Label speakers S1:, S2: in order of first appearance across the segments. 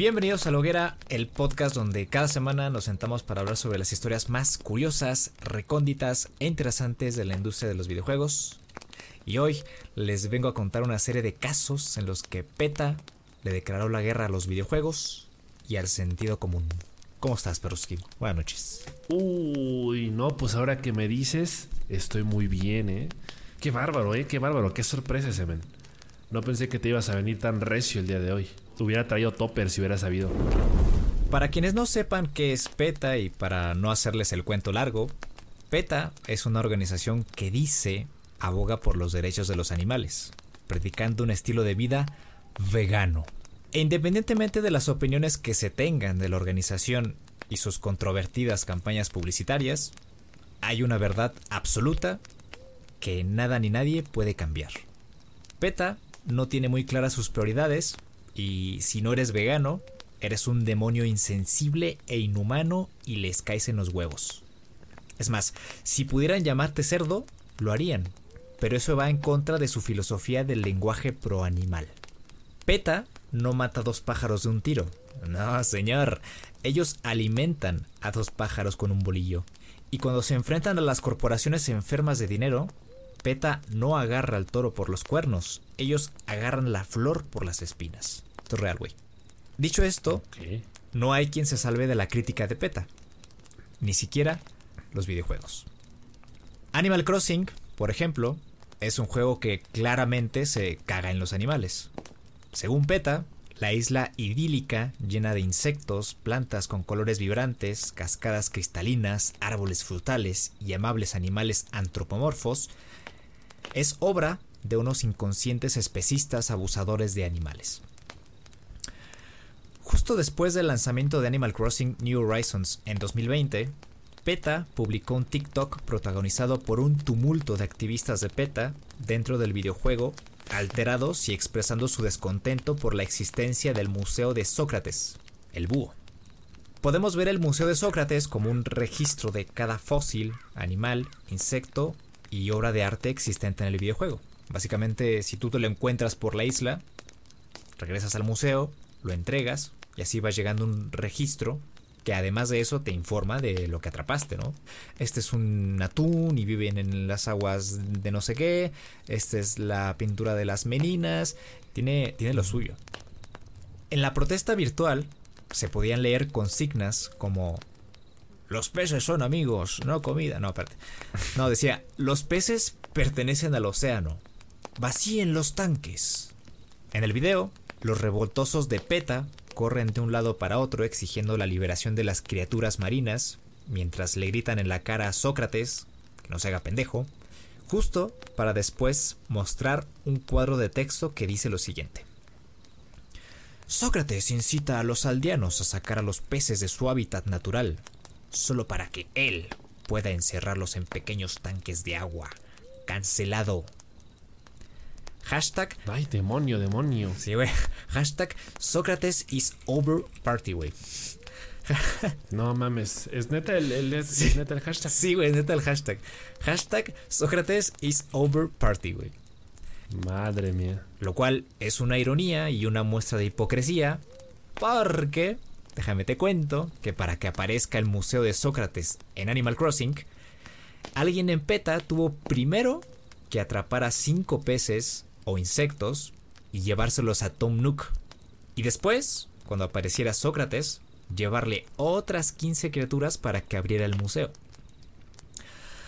S1: Bienvenidos a La Hoguera, el podcast donde cada semana nos sentamos para hablar sobre las historias más curiosas, recónditas e interesantes de la industria de los videojuegos. Y hoy les vengo a contar una serie de casos en los que PETA le declaró la guerra a los videojuegos y al sentido común. ¿Cómo estás, Peruski? Buenas noches.
S2: Uy, no, pues ahora que me dices, estoy muy bien, ¿eh? Qué bárbaro, ¿eh? Qué bárbaro, qué sorpresa ese men. No pensé que te ibas a venir tan recio el día de hoy. Hubiera traído topper si hubiera sabido.
S1: Para quienes no sepan qué es PETA y para no hacerles el cuento largo, PETA es una organización que dice aboga por los derechos de los animales, predicando un estilo de vida vegano. E independientemente de las opiniones que se tengan de la organización y sus controvertidas campañas publicitarias, hay una verdad absoluta que nada ni nadie puede cambiar. PETA no tiene muy claras sus prioridades y si no eres vegano, eres un demonio insensible e inhumano y les caes en los huevos. Es más, si pudieran llamarte cerdo, lo harían, pero eso va en contra de su filosofía del lenguaje proanimal. PETA no mata dos pájaros de un tiro. No, señor. Ellos alimentan a dos pájaros con un bolillo. Y cuando se enfrentan a las corporaciones enfermas de dinero, PETA no agarra al toro por los cuernos, ellos agarran la flor por las espinas. Esto es real, güey. Dicho esto, no hay quien se salve de la crítica de PETA. Ni siquiera los videojuegos. Animal Crossing, por ejemplo, es un juego que claramente se caga en los animales. Según PETA, la isla idílica, llena de insectos, plantas con colores vibrantes, cascadas cristalinas, árboles frutales y amables animales antropomorfos, es obra de unos inconscientes especistas abusadores de animales. Justo después del lanzamiento de Animal Crossing New Horizons en 2020, PETA publicó un TikTok protagonizado por un tumulto de activistas de PETA dentro del videojuego, alterados y expresando su descontento por la existencia del Museo de Sócrates, el búho. Podemos ver el Museo de Sócrates como un registro de cada fósil, animal, insecto y obra de arte existente en el videojuego. Básicamente, si tú te lo encuentras por la isla, regresas al museo, lo entregas y así va llegando un registro que además de eso te informa de lo que atrapaste, ¿no? Este es un atún y viven en las aguas de no sé qué, esta es la pintura de las meninas, tiene, tiene lo suyo. En la protesta virtual se podían leer consignas como los peces son amigos, no comida. No, espérate. No, decía, los peces pertenecen al océano. Vacíen los tanques. En el video, los revoltosos de PETA corren de un lado para otro exigiendo la liberación de las criaturas marinas, mientras le gritan en la cara a Sócrates, que no se haga pendejo, justo para después mostrar un cuadro de texto que dice lo siguiente. Sócrates incita a los aldeanos a sacar a los peces de su hábitat natural, solo para que él pueda encerrarlos en pequeños tanques de agua. Cancelado. Hashtag.
S2: Ay, demonio, demonio.
S1: Sí, güey. Hashtag Sócrates is over party, güey.
S2: No mames. ¿Es neta el, el- es, es neta el hashtag?
S1: Sí, güey, es neta el hashtag. Hashtag Sócrates is over party, güey.
S2: Madre mía.
S1: Lo cual es una ironía y una muestra de hipocresía, porque, déjame te cuento, que para que aparezca el Museo de Sócrates en Animal Crossing, alguien en PETA tuvo primero que atrapar a cinco peces o insectos y llevárselos a Tom Nook. Y después, cuando apareciera Sócrates, llevarle otras 15 criaturas para que abriera el museo.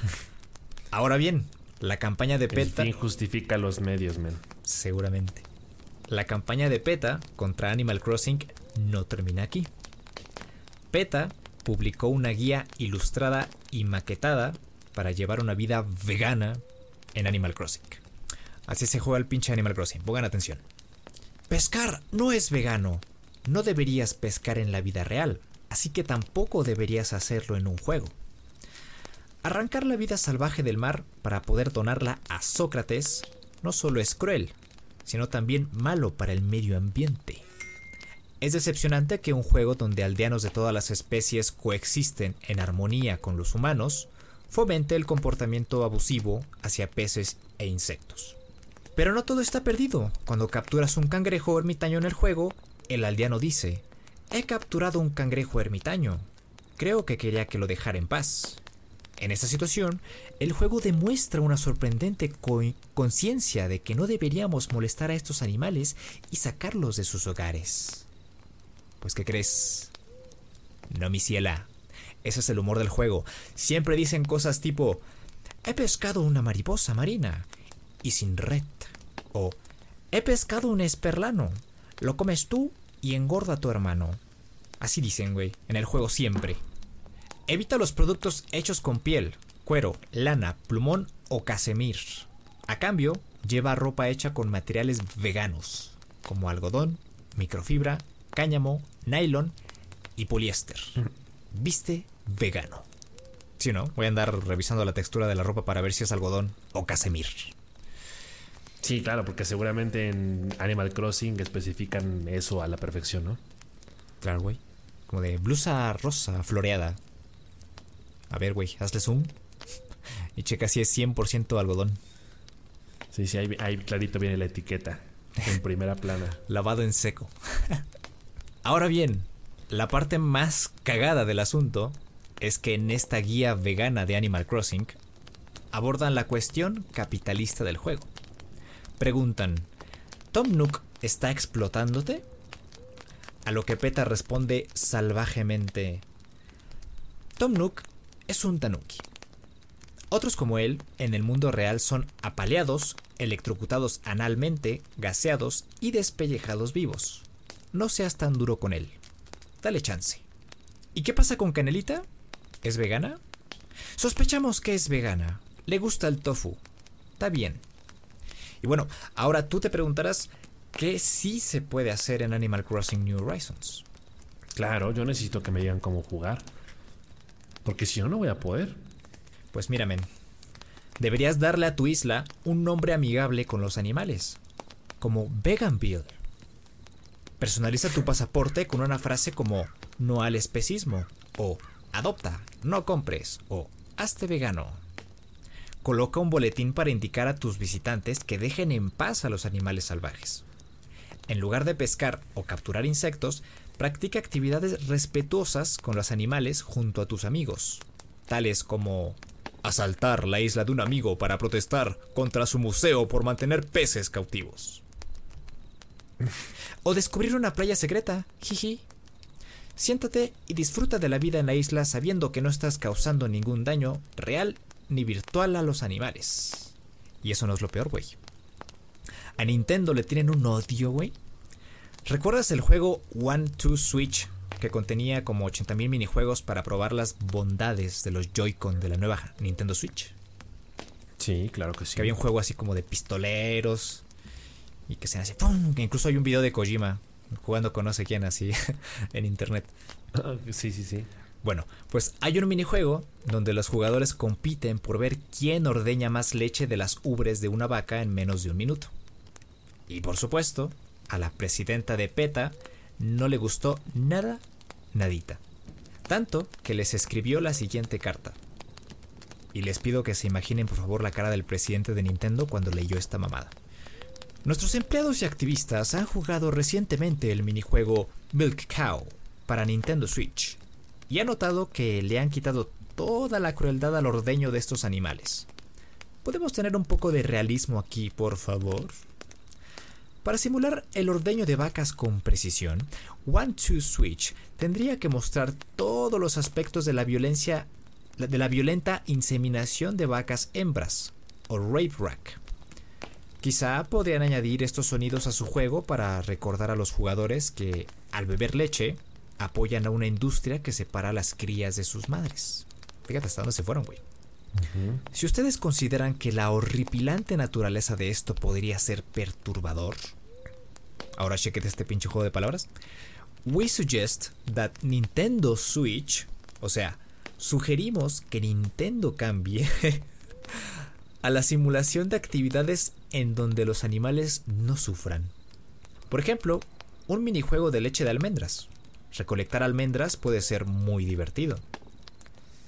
S1: Ahora bien, la campaña de
S2: El
S1: PETA...
S2: fin justifica los medios, men.
S1: Seguramente. La campaña de PETA contra Animal Crossing no termina aquí. PETA publicó una guía ilustrada y maquetada para llevar una vida vegana en Animal Crossing. Así se juega el pinche Animal Crossing, pongan atención. Pescar no es vegano. No deberías pescar en la vida real, así que tampoco deberías hacerlo en un juego. Arrancar la vida salvaje del mar para poder donarla a Sócrates no solo es cruel, sino también malo para el medio ambiente. Es decepcionante que un juego donde aldeanos de todas las especies coexisten en armonía con los humanos fomente el comportamiento abusivo hacia peces e insectos. Pero no todo está perdido. Cuando capturas un cangrejo ermitaño en el juego, el aldeano dice, he capturado un cangrejo ermitaño. Creo que quería que lo dejara en paz. En esta situación, el juego demuestra una sorprendente co- conciencia de que no deberíamos molestar a estos animales y sacarlos de sus hogares. Pues, ¿qué crees? No, mi ciela. Ese es el humor del juego. Siempre dicen cosas tipo, he pescado una mariposa marina y sin red. O, he pescado un esperlano. Lo comes tú y engorda a tu hermano. Así dicen, güey, en el juego siempre. Evita los productos hechos con piel, cuero, lana, plumón o casemir. A cambio, lleva ropa hecha con materiales veganos, como algodón, microfibra, cáñamo, nylon y poliéster. Viste vegano. Si no, voy a andar revisando la textura de la ropa para ver si es algodón o casemir.
S2: Sí, claro, porque seguramente en Animal Crossing especifican eso a la perfección, ¿no?
S1: Claro, güey. Como de blusa rosa floreada. A ver, güey, hazle zoom. Y checa si es 100% algodón.
S2: Sí, sí, ahí, ahí clarito viene la etiqueta. En primera plana.
S1: lavado en seco. Ahora bien, la parte más cagada del asunto es que en esta guía vegana de Animal Crossing abordan la cuestión capitalista del juego. Preguntan, ¿Tom Nook está explotándote? A lo que PETA responde salvajemente, Tom Nook es un tanuki. Otros como él, en el mundo real, son apaleados, electrocutados analmente, gaseados y despellejados vivos. No seas tan duro con él. Dale chance. ¿Y qué pasa con Canelita? ¿Es vegana? Sospechamos que es vegana. Le gusta el tofu. Está bien. Y bueno, ahora tú te preguntarás qué sí se puede hacer en Animal Crossing New Horizons.
S2: Claro, yo necesito que me digan cómo jugar. Porque si no, no voy a poder.
S1: Pues mira, men, deberías darle a tu isla un nombre amigable con los animales, como Veganville. Personaliza tu pasaporte con una frase como no al especismo, o adopta, no compres, o hazte vegano. Coloca un boletín para indicar a tus visitantes que dejen en paz a los animales salvajes. En lugar de pescar o capturar insectos, practica actividades respetuosas con los animales junto a tus amigos, tales como asaltar la isla de un amigo para protestar contra su museo por mantener peces cautivos. O descubrir una playa secreta, jiji. Siéntate y disfruta de la vida en la isla sabiendo que no estás causando ningún daño real ni virtual a los animales. Y eso no es lo peor, güey. A Nintendo le tienen un odio, güey. ¿Recuerdas el juego One Two Switch que contenía como 80.000 minijuegos para probar las bondades de los Joy-Con de la nueva Nintendo Switch?
S2: Sí, claro que sí.
S1: Que había un juego así como de pistoleros. Y que se hace ¡pum! Que incluso hay un video de Kojima jugando con no sé quién así en internet.
S2: sí, sí, sí.
S1: Bueno, pues hay un minijuego donde los jugadores compiten por ver quién ordeña más leche de las ubres de una vaca en menos de un minuto. Y por supuesto, a la presidenta de PETA no le gustó nada, nadita. Tanto que les escribió la siguiente carta. Y les pido que se imaginen por favor la cara del presidente de Nintendo cuando leyó esta mamada. Nuestros empleados y activistas han jugado recientemente el minijuego Milk Cow para Nintendo Switch y han notado que le han quitado toda la crueldad al ordeño de estos animales. ¿Podemos tener un poco de realismo aquí, por favor? Para simular el ordeño de vacas con precisión, One Two Switch tendría que mostrar todos los aspectos de la violencia de la violenta inseminación de vacas hembras o rape rack. Quizá podrían añadir estos sonidos a su juego para recordar a los jugadores que al beber leche apoyan a una industria que separa a las crías de sus madres. Fíjate hasta dónde se fueron, güey. Si ustedes consideran que la horripilante naturaleza de esto podría ser perturbador, ahora chequete este pinche juego de palabras. We suggest that Nintendo Switch, o sea, sugerimos que Nintendo cambie a la simulación de actividades en donde los animales no sufran. Por ejemplo, un minijuego de leche de almendras. Recolectar almendras puede ser muy divertido.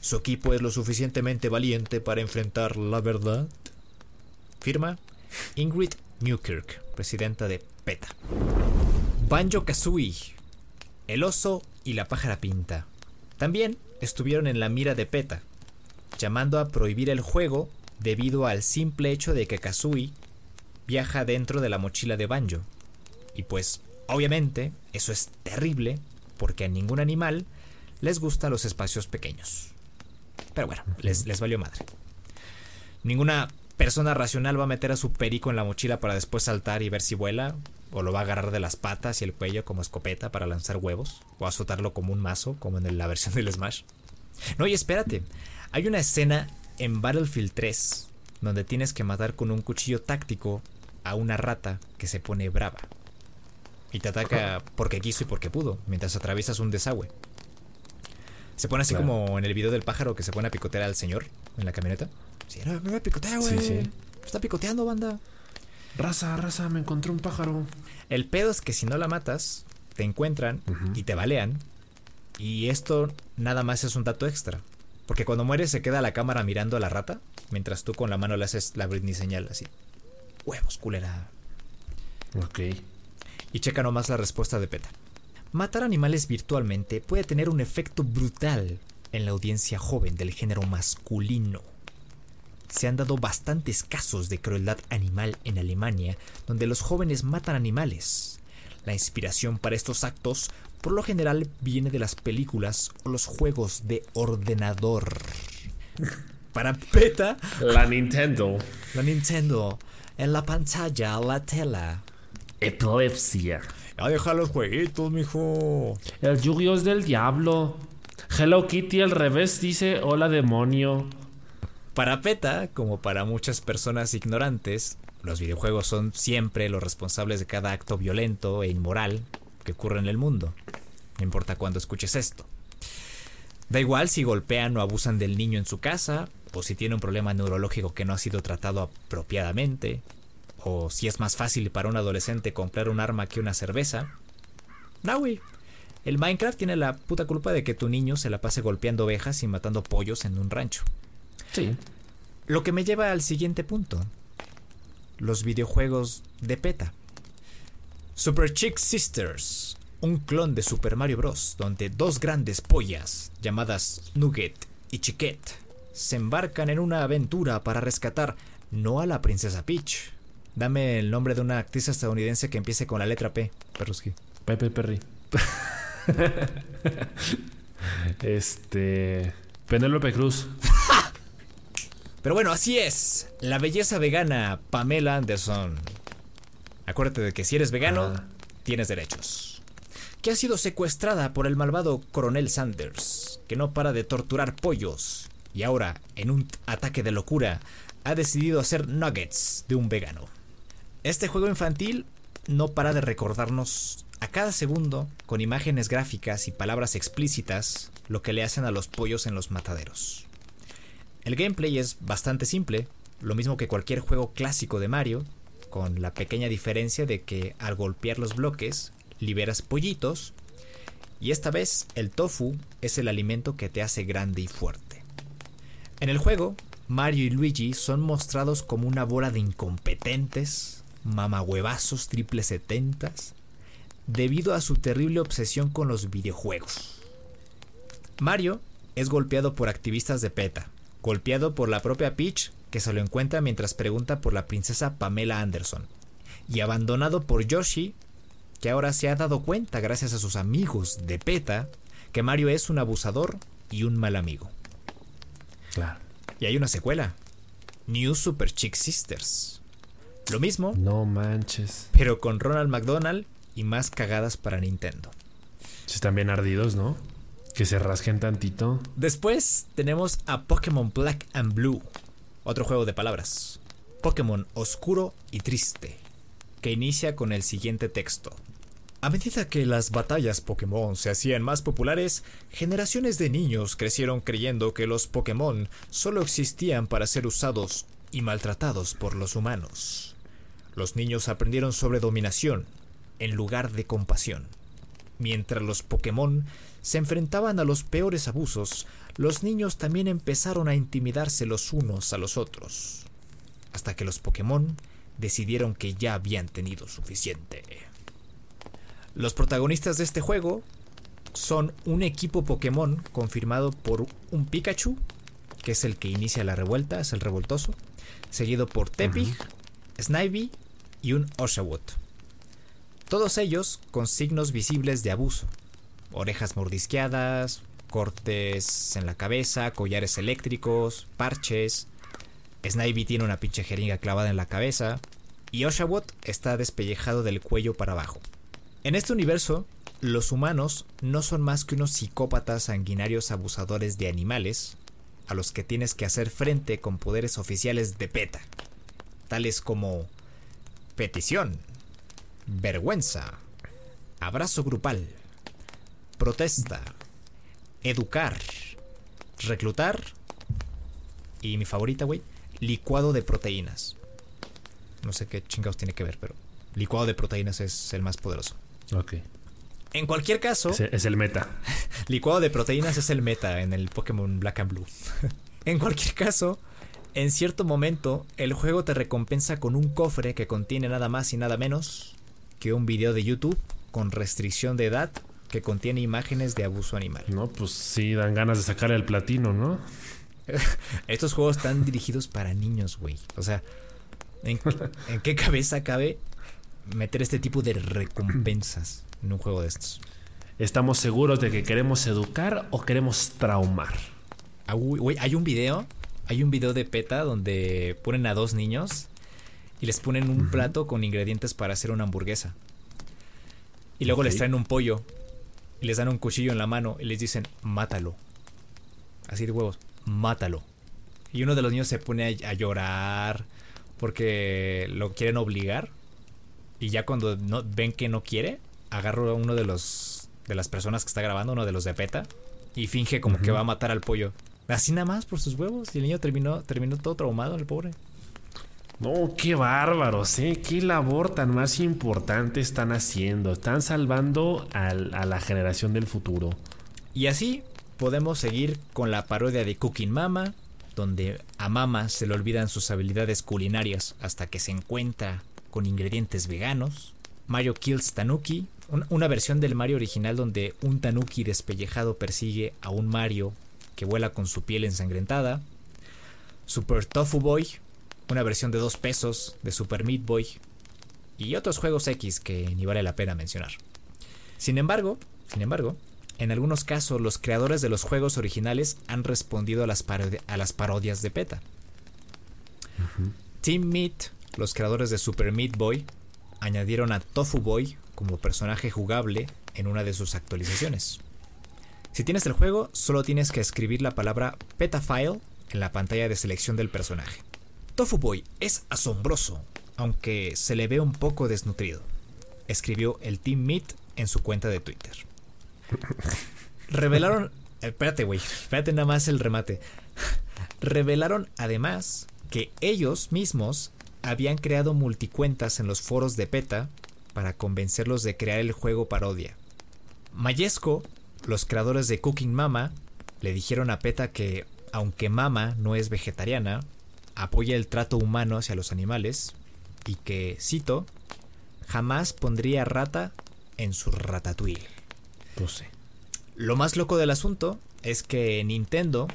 S1: ¿Su equipo es lo suficientemente valiente para enfrentar la verdad? Firma Ingrid Newkirk, presidenta de PETA. Banjo Kazooie, El oso y la pájara pinta. También estuvieron en la mira de PETA, llamando a prohibir el juego debido al simple hecho de que Kazooie viaja dentro de la mochila de Banjo. Y pues, obviamente, eso es terrible porque a ningún animal les gustan los espacios pequeños. Pero bueno, les, les valió madre. Ninguna persona racional va a meter a su perico en la mochila para después saltar y ver si vuela, o lo va a agarrar de las patas y el cuello como escopeta para lanzar huevos, o azotarlo como un mazo, como en la versión del Smash. No, y espérate, hay una escena en Battlefield 3 donde tienes que matar con un cuchillo táctico a una rata que se pone brava. Y te ataca porque quiso y porque pudo, mientras atraviesas un desagüe. Se pone así
S2: Claro.
S1: como en el video del pájaro que se pone a picotear al señor en la camioneta. Sí, no, me picotea, güey.
S2: Sí, sí.
S1: Está picoteando, banda.
S2: Raza, raza, me encontré un pájaro.
S1: El pedo es que si no la matas, te encuentran y te balean. Y esto nada más es un dato extra. Porque cuando mueres se queda la cámara mirando a la rata, mientras tú con la mano le haces la Britney señal así. Huevos, culera.
S2: Ok.
S1: Y checa nomás la respuesta de PETA. Matar animales virtualmente puede tener un efecto brutal en la audiencia joven del género masculino. Se han dado bastantes casos de crueldad animal en Alemania, donde los jóvenes matan animales. La inspiración para estos actos por lo general viene de las películas o los juegos de ordenador. Para PETA,
S2: La Nintendo.
S1: la Nintendo, en la pantalla, la tela.
S2: Epilepsia.
S1: Ya deja los jueguitos, mijo.
S2: El Yu-Gi-Oh es del diablo. Hello Kitty al revés dice hola demonio.
S1: Para PETA, como para muchas personas ignorantes, los videojuegos son siempre los responsables de cada acto violento e inmoral que ocurre en el mundo. No importa cuándo escuches esto. Da igual si golpean o abusan del niño en su casa, o si tiene un problema neurológico que no ha sido tratado apropiadamente, o si es más fácil para un adolescente comprar un arma que una cerveza. No, güey. El Minecraft tiene la puta culpa de que tu niño se la pase golpeando ovejas y matando pollos en un rancho.
S2: Sí.
S1: Lo que me lleva al siguiente punto. Los videojuegos de PETA. Super Chick Sisters, un clon de Super Mario Bros. donde dos grandes pollas llamadas Nugget y Chiquette se embarcan en una aventura para rescatar no a la princesa Peach. Dame el nombre de una actriz estadounidense que empiece con la letra P, Perruski.
S2: Pepe Perry. este. Penélope Cruz.
S1: Pero bueno, así es. La belleza vegana Pamela Anderson. Acuérdate de que si eres vegano,
S2: Ah.
S1: tienes derechos. Que ha sido secuestrada por el malvado coronel Sanders, que no para de torturar pollos. Y ahora, en un ataque de locura, ha decidido hacer nuggets de un vegano. Este juego infantil no para de recordarnos a cada segundo, con imágenes gráficas y palabras explícitas, lo que le hacen a los pollos en los mataderos. El gameplay es bastante simple, lo mismo que cualquier juego clásico de Mario, con la pequeña diferencia de que al golpear los bloques liberas pollitos y esta vez el tofu es el alimento que te hace grande y fuerte. En el juego, Mario y Luigi son mostrados como una bola de incompetentes, mamahuevazos triple setentas, debido a su terrible obsesión con los videojuegos. Mario es golpeado por activistas de PETA, golpeado por la propia Peach que se lo encuentra mientras pregunta por la princesa Pamela Anderson, y abandonado por Yoshi, que ahora se ha dado cuenta gracias a sus amigos de PETA que Mario es un abusador y un mal amigo.
S2: Claro.
S1: Y hay una secuela, New Super Chick Sisters. Lo mismo,
S2: No manches.
S1: pero con Ronald McDonald y más cagadas para Nintendo.
S2: Si están bien ardidos, ¿no? Que se rasquen tantito.
S1: Después tenemos a Pokémon Black and Blue, otro juego de palabras. Pokémon oscuro y triste, que inicia con el siguiente texto. A medida que las batallas Pokémon se hacían más populares, generaciones de niños crecieron creyendo que los Pokémon solo existían para ser usados y maltratados por los humanos. Los niños aprendieron sobre dominación en lugar de compasión. Mientras los Pokémon se enfrentaban a los peores abusos, los niños también empezaron a intimidarse los unos a los otros. Hasta que los Pokémon decidieron que ya habían tenido suficiente. Los protagonistas de este juego son un equipo Pokémon confirmado por un Pikachu, que es el que inicia la revuelta, es el revoltoso, seguido por Tepig, Snivy y un Oshawott. Todos ellos con signos visibles de abuso. Orejas mordisqueadas, cortes en la cabeza, collares eléctricos, parches. Snivy tiene una pinche jeringa clavada en la cabeza. Y Oshawott está despellejado del cuello para abajo. En este universo, los humanos no son más que unos psicópatas sanguinarios abusadores de animales a los que tienes que hacer frente con poderes oficiales de PETA, tales como petición, vergüenza, abrazo grupal, protesta, educar, reclutar y mi favorita, güey, licuado de proteínas. No sé qué chingados tiene que ver, pero licuado de proteínas es el más poderoso.
S2: Ok.
S1: En cualquier caso,
S2: Es, es el meta.
S1: licuado de proteínas es el meta en el Pokémon Black and Blue. en cualquier caso, en cierto momento, el juego te recompensa con un cofre que contiene nada más y nada menos que un video de YouTube con restricción de edad que contiene imágenes de abuso animal.
S2: No, pues sí, dan ganas de sacar el platino, ¿no?
S1: Estos juegos están dirigidos para niños, güey. O sea, ¿en, en qué cabeza cabe meter este tipo de recompensas en un juego de estos?
S2: ¿Estamos seguros de que queremos educar o queremos traumar?
S1: Ah, hay un video, hay un video de PETA donde ponen a dos niños y les ponen un plato con ingredientes para hacer una hamburguesa. Y luego les traen un pollo y les dan un cuchillo en la mano y les dicen, mátalo. Así de huevos, mátalo. Y uno de los niños se pone a, a llorar porque lo quieren obligar. Y ya cuando no, ven que no quiere, agarro a uno de los de las personas que está grabando, uno de los de PETA, y finge como que va a matar al pollo. Así nada más por sus huevos. Y el niño terminó, terminó todo traumado, el pobre.
S2: No, qué bárbaros, ¿eh? Qué labor tan más importante están haciendo. Están salvando al- a la generación del futuro.
S1: Y así podemos seguir con la parodia de Cooking Mama, donde a Mama se le olvidan sus habilidades culinarias hasta que se encuentra con ingredientes veganos. Mario Kills Tanuki, un- una versión del Mario original donde un Tanuki despellejado persigue a un Mario que vuela con su piel ensangrentada. Super Tofu Boy, una versión de dos pesos de Super Meat Boy. Y otros juegos X que ni vale la pena mencionar. Sin embargo, sin embargo, en algunos casos los creadores de los juegos originales han respondido a las, a las parodias de PETA. Team Meat, los creadores de Super Meat Boy, añadieron a Tofu Boy como personaje jugable en una de sus actualizaciones. Si tienes el juego, solo tienes que escribir la palabra PetaFile en la pantalla de selección del personaje. Tofu Boy es asombroso, aunque se le ve un poco desnutrido, escribió el Team Meat en su cuenta de Twitter. Revelaron. Espérate, güey. Espérate nada más el remate. Revelaron además que ellos mismos habían creado multicuentas en los foros de PETA para convencerlos de crear el juego parodia. Mayesco, los creadores de Cooking Mama, le dijeron a PETA que, aunque Mama no es vegetariana, apoya el trato humano hacia los animales y que, cito, jamás pondría rata en su ratatouille.
S2: Pues sí.
S1: Lo más loco del asunto es que Nintendo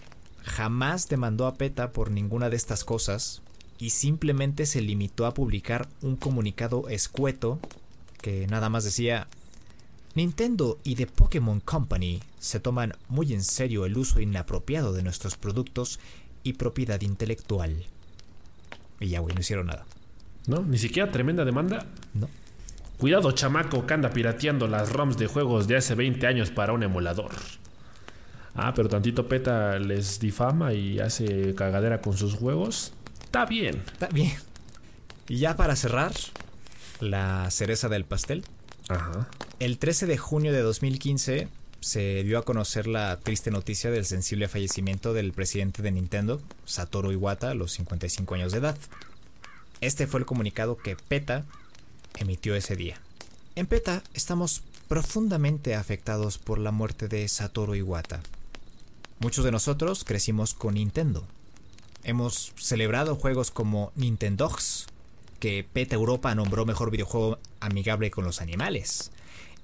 S1: jamás demandó a PETA por ninguna de estas cosas y simplemente se limitó a publicar un comunicado escueto que nada más decía Nintendo y The Pokémon Company se toman muy en serio el uso inapropiado de nuestros productos y propiedad intelectual. Y ya, güey, no hicieron nada.
S2: ¿No? Ni siquiera tremenda demanda.
S1: No.
S2: Cuidado, chamaco, que anda pirateando las ROMs de juegos de hace 20 años para un emulador. Ah, pero tantito PETA les difama y hace cagadera con sus juegos. Está bien.
S1: Está bien. Y ya para cerrar, la cereza del pastel.
S2: Ajá.
S1: El 13 de junio de 2015 se dio a conocer la triste noticia del sensible fallecimiento del presidente de Nintendo, Satoru Iwata, a los 55 años de edad. Este fue el comunicado que PETA emitió ese día. En PETA estamos profundamente afectados por la muerte de Satoru Iwata. Muchos de nosotros crecimos con Nintendo. Hemos celebrado juegos como Nintendogs, que PETA Europa nombró mejor videojuego amigable con los animales.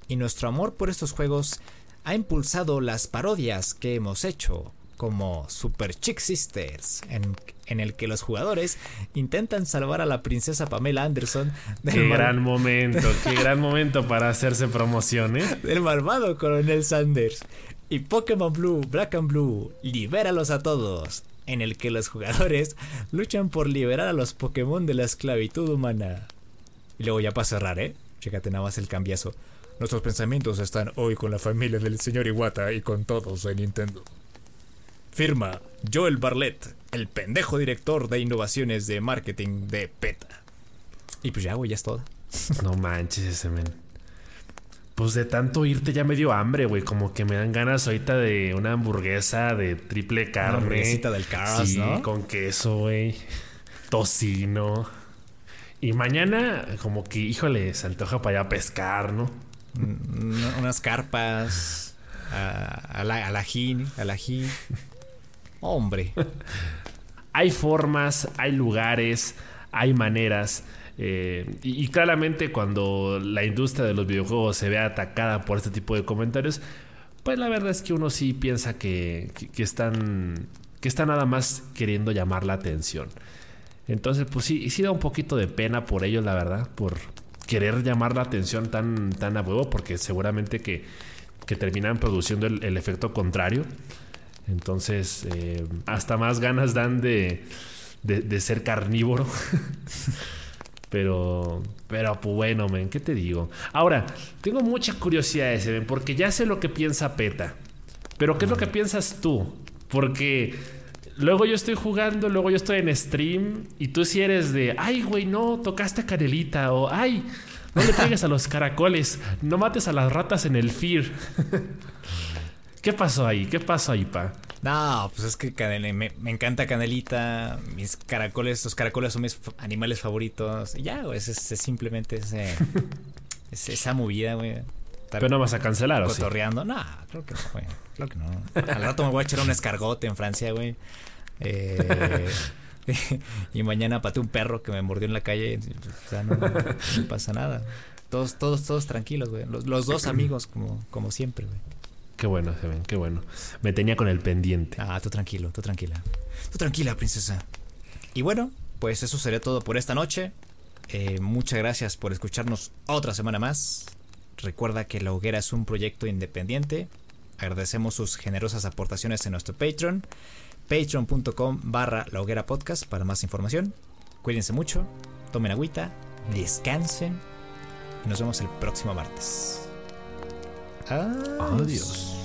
S1: Y nuestro amor por estos juegos ha impulsado las parodias que hemos hecho, como Super Chick Sisters, en, en el que los jugadores intentan salvar a la princesa Pamela Anderson del,
S2: Qué gran momento, qué gran momento para hacerse promoción, ¿eh?
S1: del malvado coronel Sanders. Y Pokémon Blue, Black and Blue, libéralos a todos, en el que los jugadores luchan por liberar a los Pokémon de la esclavitud humana. Y luego ya para cerrar, ¿eh? Chécate nada más el cambiazo. Nuestros pensamientos están hoy con la familia del señor Iwata y con todos en Nintendo. Firma Joel Barlett, el pendejo director de innovaciones de marketing de PETA. Y pues ya, güey, ya es todo.
S2: No manches ese men. Pues de tanto irte ya me dio hambre, güey. Como que me dan ganas ahorita de una hamburguesa de triple carne.
S1: hamburguesita del Carl's,
S2: sí,
S1: ¿no?
S2: con queso, güey. Tocino. Y mañana, como que, híjole, se antoja para allá a pescar, ¿no?
S1: Mm, unas carpas a, a la, al ají, al ají. Hombre,
S2: hay formas, hay lugares, hay maneras. Eh, y, claramente cuando la industria de los videojuegos se ve atacada por este tipo de comentarios, pues la verdad es que uno sí piensa que, están que está nada más queriendo llamar la atención. Entonces, pues sí, sí da un poquito de pena por ellos, la verdad, por querer llamar la atención tan, tan a huevo, porque seguramente que, que terminan produciendo el, efecto contrario. Entonces, eh, hasta más ganas dan de, de ser carnívoro. pero, pero, pues bueno, men, ¿qué te digo? Ahora, tengo mucha curiosidad ese, men, porque ya sé lo que piensa PETA. Pero, ¿qué es lo que piensas tú? Porque luego yo estoy jugando, luego yo estoy en stream, y tú si eres de, ay, güey, no, tocaste a Canelita, o ay, no le pegues a los caracoles, no mates a las ratas en el FIR. ¿Qué pasó ahí? ¿Qué pasó ahí, pa?
S1: No, pues es que Canel- me, me encanta Canelita. Mis caracoles, los caracoles son mis animales favoritos. Y ya, güey, es, es- es simplemente ese, es esa movida, güey.
S2: Pero no vas a cancelar, ¿o sí?
S1: cotorreando. No, creo que no, güey. Que no. Al rato me voy a echar un escargote en Francia, güey. Eh, y mañana pateé un perro que me mordió en la calle. O sea, no, no pasa nada. Todos, todos, todos tranquilos, güey. Los, los dos amigos, como, como siempre, güey.
S2: Qué bueno, se ven, qué bueno. Me tenía con el pendiente.
S1: Ah, tú tranquilo, tú tranquila. Tú tranquila, princesa. Y bueno, pues eso sería todo por esta noche. Eh, muchas gracias por escucharnos otra semana más. Recuerda que La Hoguera es un proyecto independiente. Agradecemos sus generosas aportaciones en nuestro Patreon. Patreon.com barra La Hoguera Podcast para más información. Cuídense mucho, tomen agüita, descansen y nos vemos el próximo martes.
S2: Adiós.